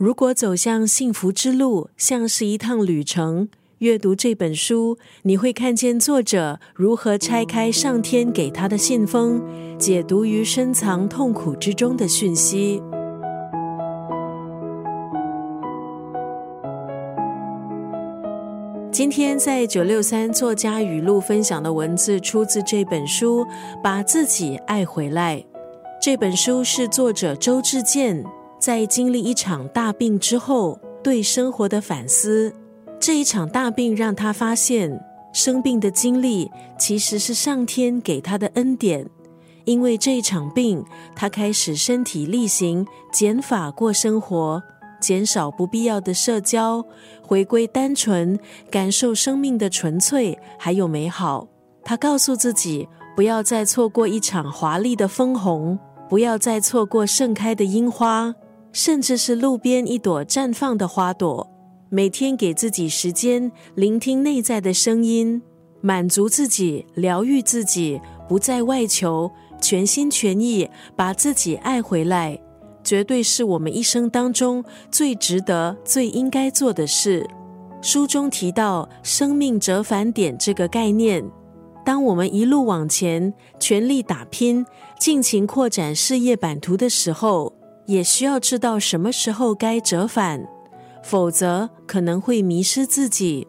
如果走向幸福之路像是一趟旅程，阅读这本书，你会看见作者如何拆开上天给他的信封，解读于深藏痛苦之中的讯息。今天在九六三作家语录分享的文字，出自这本书《把自己爱回来》。这本书是作者周志健。在经历一场大病之后，对生活的反思。这一场大病让他发现，生病的经历其实是上天给他的恩典。因为这一场病，他开始身体力行，减法过生活，减少不必要的社交，回归单纯，感受生命的纯粹还有美好。他告诉自己，不要再错过一场华丽的枫红，不要再错过盛开的樱花。甚至是路边一朵绽放的花朵，每天给自己时间，聆听内在的声音，满足自己，疗愈自己，不再外求，全心全意把自己爱回来，绝对是我们一生当中最值得、最应该做的事。书中提到“生命折返点”这个概念，当我们一路往前，全力打拼，尽情扩展事业版图的时候。也需要知道什么时候该折返，否则可能会迷失自己。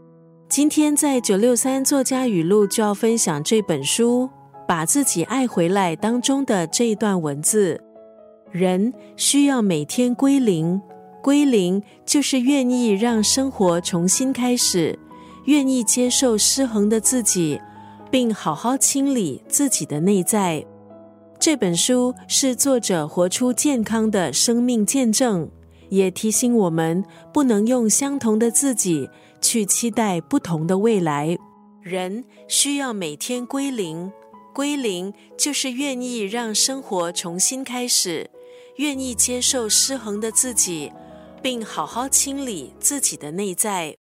今天在九六三作家语录就要分享这本书《把自己爱回来》当中的这一段文字：人需要每天归零，归零就是愿意让生活重新开始，愿意接受失衡的自己，并好好清理自己的内在。这本书是作者活出健康的生命见证，也提醒我们不能用相同的自己去期待不同的未来。人需要每天归零，归零就是愿意让生活重新开始，愿意接受失衡的自己，并好好清理自己的内在。